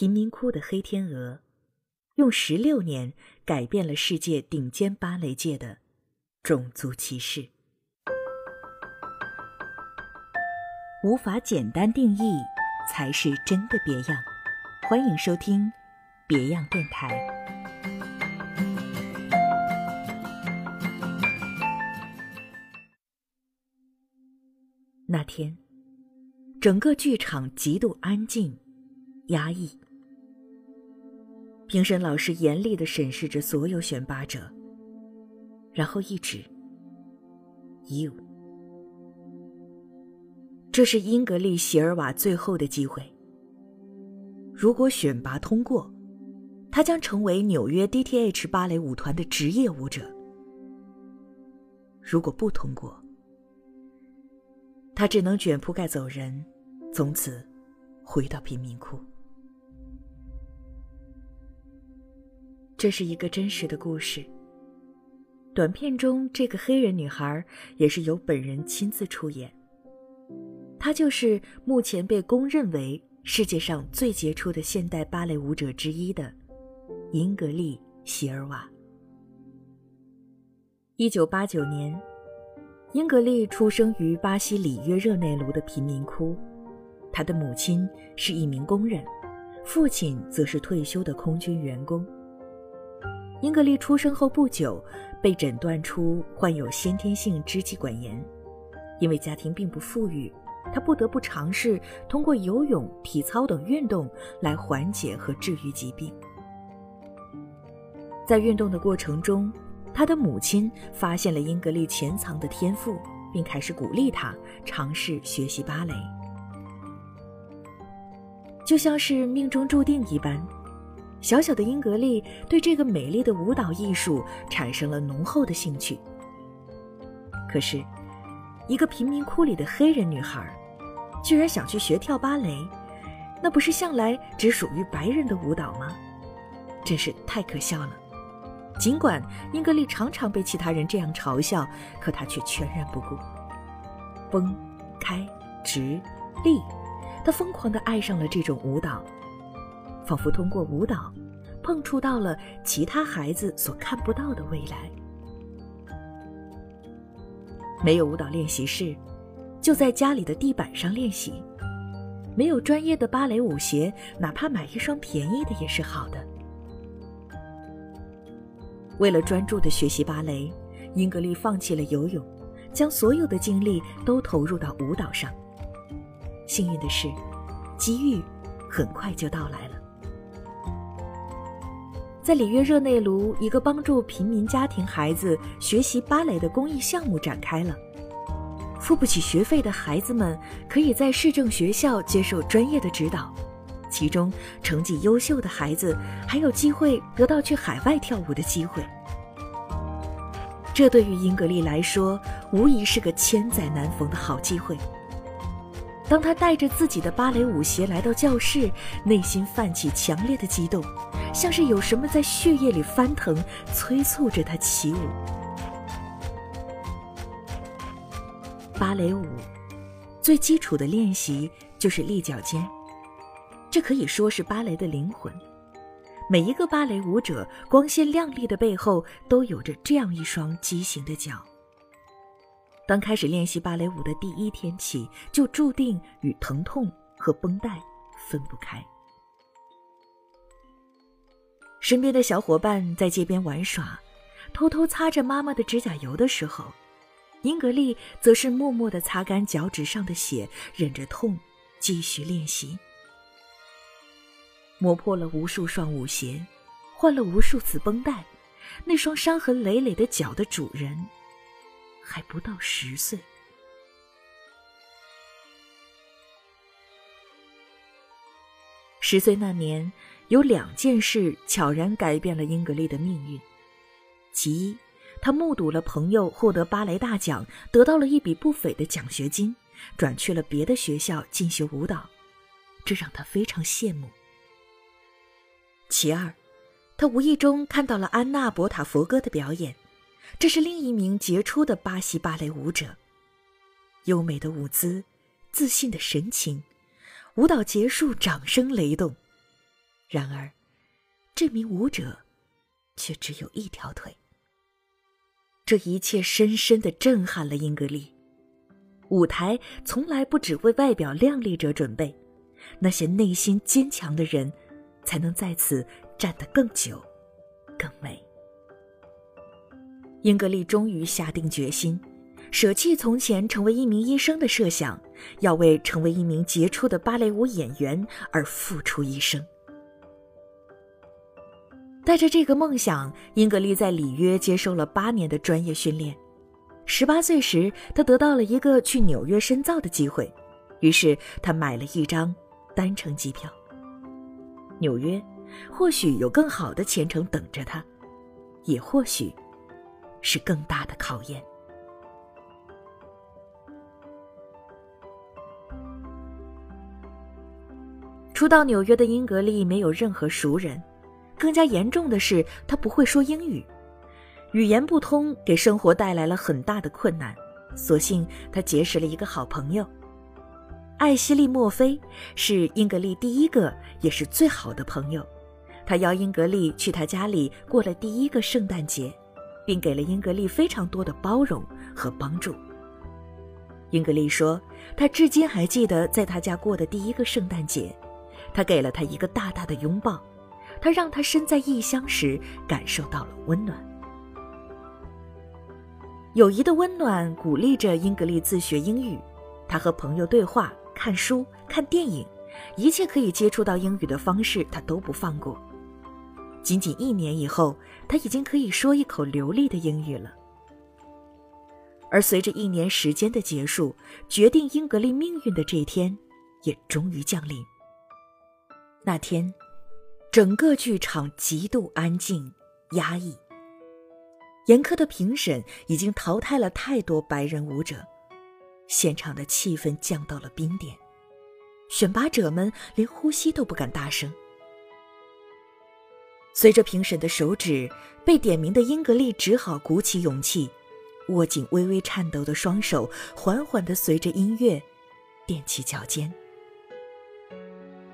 贫民窟的黑天鹅，用十六年改变了世界顶尖芭蕾界的种族歧视。无法简单定义，才是真的别样。欢迎收听《别样电台》。那天，整个剧场极度安静、压抑。评审老师严厉的审视着所有选拔者，然后一指：“You。”这是英格丽·席尔瓦最后的机会。如果选拔通过，她将成为纽约 DTH 芭蕾舞团的职业舞者；如果不通过，她只能卷铺盖走人，从此回到贫民窟。这是一个真实的故事。短片中这个黑人女孩也是由本人亲自出演。她就是目前被公认为世界上最杰出的现代芭蕾舞者之一的英格丽·席尔瓦。一九八九年，英格丽出生于巴西里约热内卢的贫民窟，她的母亲是一名工人，父亲则是退休的空军员工。英格丽出生后不久，被诊断出患有先天性支气管炎，因为家庭并不富裕。他不得不尝试通过游泳、体操等运动来缓解和治愈疾病。在运动的过程中，他的母亲发现了英格丽潜藏的天赋，并开始鼓励他尝试学习芭蕾。就像是命中注定一般，小小的英格丽对这个美丽的舞蹈艺术产生了浓厚的兴趣。可是，一个贫民窟里的黑人女孩。居然想去学跳芭蕾，那不是向来只属于白人的舞蹈吗？真是太可笑了。尽管英格丽常常被其他人这样嘲笑，可她却全然不顾。绷、开、直、立，她疯狂地爱上了这种舞蹈，仿佛通过舞蹈碰触到了其他孩子所看不到的未来。没有舞蹈练习室。就在家里的地板上练习，没有专业的芭蕾舞鞋，哪怕买一双便宜的也是好的。为了专注的学习芭蕾，英格丽放弃了游泳，将所有的精力都投入到舞蹈上。幸运的是，机遇很快就到来了。在里约热内卢，一个帮助平民家庭孩子学习芭蕾的公益项目展开了。付不起学费的孩子们可以在市政学校接受专业的指导，其中成绩优秀的孩子还有机会得到去海外跳舞的机会。这对于英格丽来说，无疑是个千载难逢的好机会。当他带着自己的芭蕾舞鞋来到教室，内心泛起强烈的激动，像是有什么在血液里翻腾，催促着他起舞。芭蕾舞最基础的练习就是立脚尖，这可以说是芭蕾的灵魂。每一个芭蕾舞者光鲜亮丽的背后，都有着这样一双畸形的脚。当开始练习芭蕾舞的第一天起，就注定与疼痛和绷带分不开。身边的小伙伴在街边玩耍，偷偷擦着妈妈的指甲油的时候。英格丽则是默默地擦干脚趾上的血，忍着痛继续练习。磨破了无数双舞鞋，换了无数次绷带，那双伤痕累累的脚的主人还不到十岁。十岁那年，有两件事悄然改变了英格丽的命运，其一。他目睹了朋友获得芭蕾大奖，得到了一笔不菲的奖学金，转去了别的学校进修舞蹈，这让他非常羡慕。其二，他无意中看到了安娜·博塔佛戈的表演，这是另一名杰出的巴西芭蕾舞者，优美的舞姿，自信的神情，舞蹈结束，掌声雷动，然而，这名舞者却只有一条腿。这一切深深的震撼了英格丽。舞台从来不只为外表靓丽者准备，那些内心坚强的人，才能在此站得更久、更美。英格丽终于下定决心，舍弃从前成为一名医生的设想，要为成为一名杰出的芭蕾舞演员而付出一生。带着这个梦想，英格丽在里约接受了八年的专业训练。十八岁时，她得到了一个去纽约深造的机会，于是她买了一张单程机票。纽约或许有更好的前程等着他，也或许。是更大的考验。初到纽约的英格丽没有任何熟人，更加严重的是，她不会说英语，语言不通给生活带来了很大的困难。所幸她结识了一个好朋友，艾希利·墨菲，是英格丽第一个也是最好的朋友。他邀英格丽去他家里过了第一个圣诞节。并给了英格丽非常多的包容和帮助。英格丽说，她至今还记得在他家过的第一个圣诞节，他给了她一个大大的拥抱，他让她身在异乡时感受到了温暖。友谊的温暖鼓励着英格丽自学英语，她和朋友对话、看书、看电影，一切可以接触到英语的方式，她都不放过。仅仅一年以后，他已经可以说一口流利的英语了。而随着一年时间的结束，决定英格丽命运的这一天也终于降临。那天，整个剧场极度安静、压抑。严苛的评审已经淘汰了太多白人舞者，现场的气氛降到了冰点，选拔者们连呼吸都不敢大声。随着评审的手指，被点名的英格丽只好鼓起勇气，握紧微微颤抖的双手，缓缓地随着音乐踮起脚尖，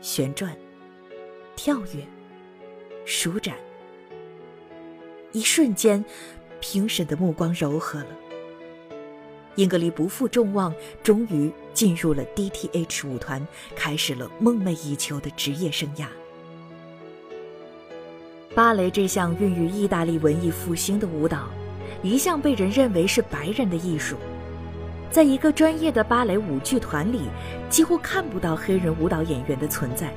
旋转、跳跃、舒展。一瞬间，评审的目光柔和了。英格丽不负众望，终于进入了 DTH 舞团，开始了梦寐以求的职业生涯。芭蕾这项孕育意大利文艺复兴的舞蹈，一向被人认为是白人的艺术。在一个专业的芭蕾舞剧团里，几乎看不到黑人舞蹈演员的存在。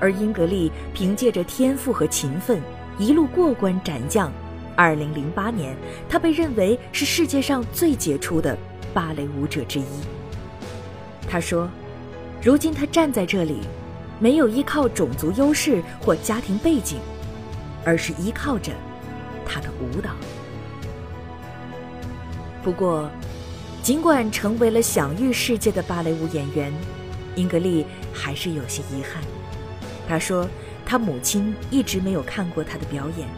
而英格丽凭借着天赋和勤奋，一路过关斩将。2008年，她被认为是世界上最杰出的芭蕾舞者之一。他说：“如今他站在这里。”没有依靠种族优势或家庭背景，而是依靠着他的舞蹈。不过，尽管成为了享誉世界的芭蕾舞演员，英格丽还是有些遗憾。他说，他母亲一直没有看过他的表演，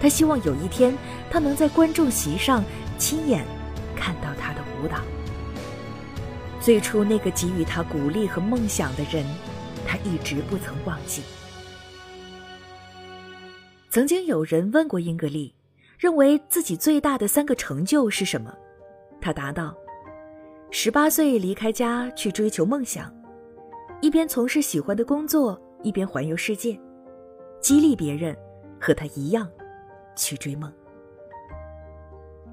他希望有一天他能在观众席上亲眼看到他的舞蹈。最初那个给予他鼓励和梦想的人。他一直不曾忘记。曾经有人问过英格丽，认为自己最大的三个成就是什么？他答道：十八岁离开家去追求梦想，一边从事喜欢的工作，一边环游世界，激励别人和他一样去追梦。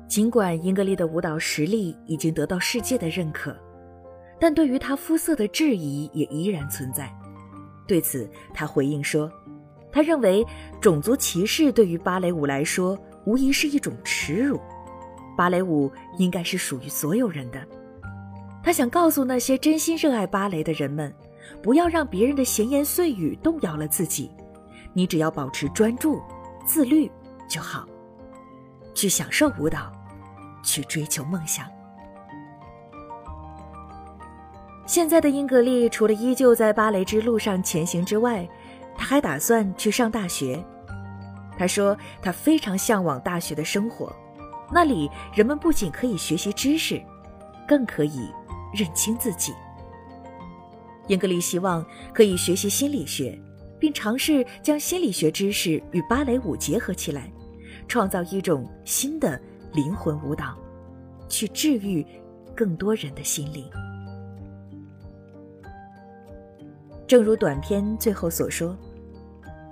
尽管英格丽的舞蹈实力已经得到世界的认可，但对于她肤色的质疑也依然存在。对此，他回应说：“他认为种族歧视对于芭蕾舞来说无疑是一种耻辱。芭蕾舞应该是属于所有人的。他想告诉那些真心热爱芭蕾的人们，不要让别人的闲言碎语动摇了自己。你只要保持专注、自律就好，去享受舞蹈，去追求梦想。”现在的英格丽除了依旧在芭蕾之路上前行之外，他还打算去上大学。他说他非常向往大学的生活，那里人们不仅可以学习知识，更可以认清自己。英格丽希望可以学习心理学，并尝试将心理学知识与芭蕾舞结合起来，创造一种新的灵魂舞蹈，去治愈更多人的心灵。正如短片最后所说：“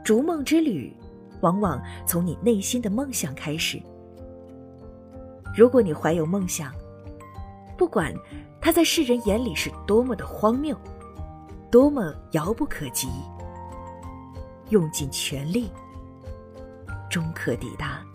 逐梦之旅，往往从你内心的梦想开始。如果你怀有梦想，不管它在世人眼里是多么的荒谬，多么遥不可及。”用尽全力，终可抵达。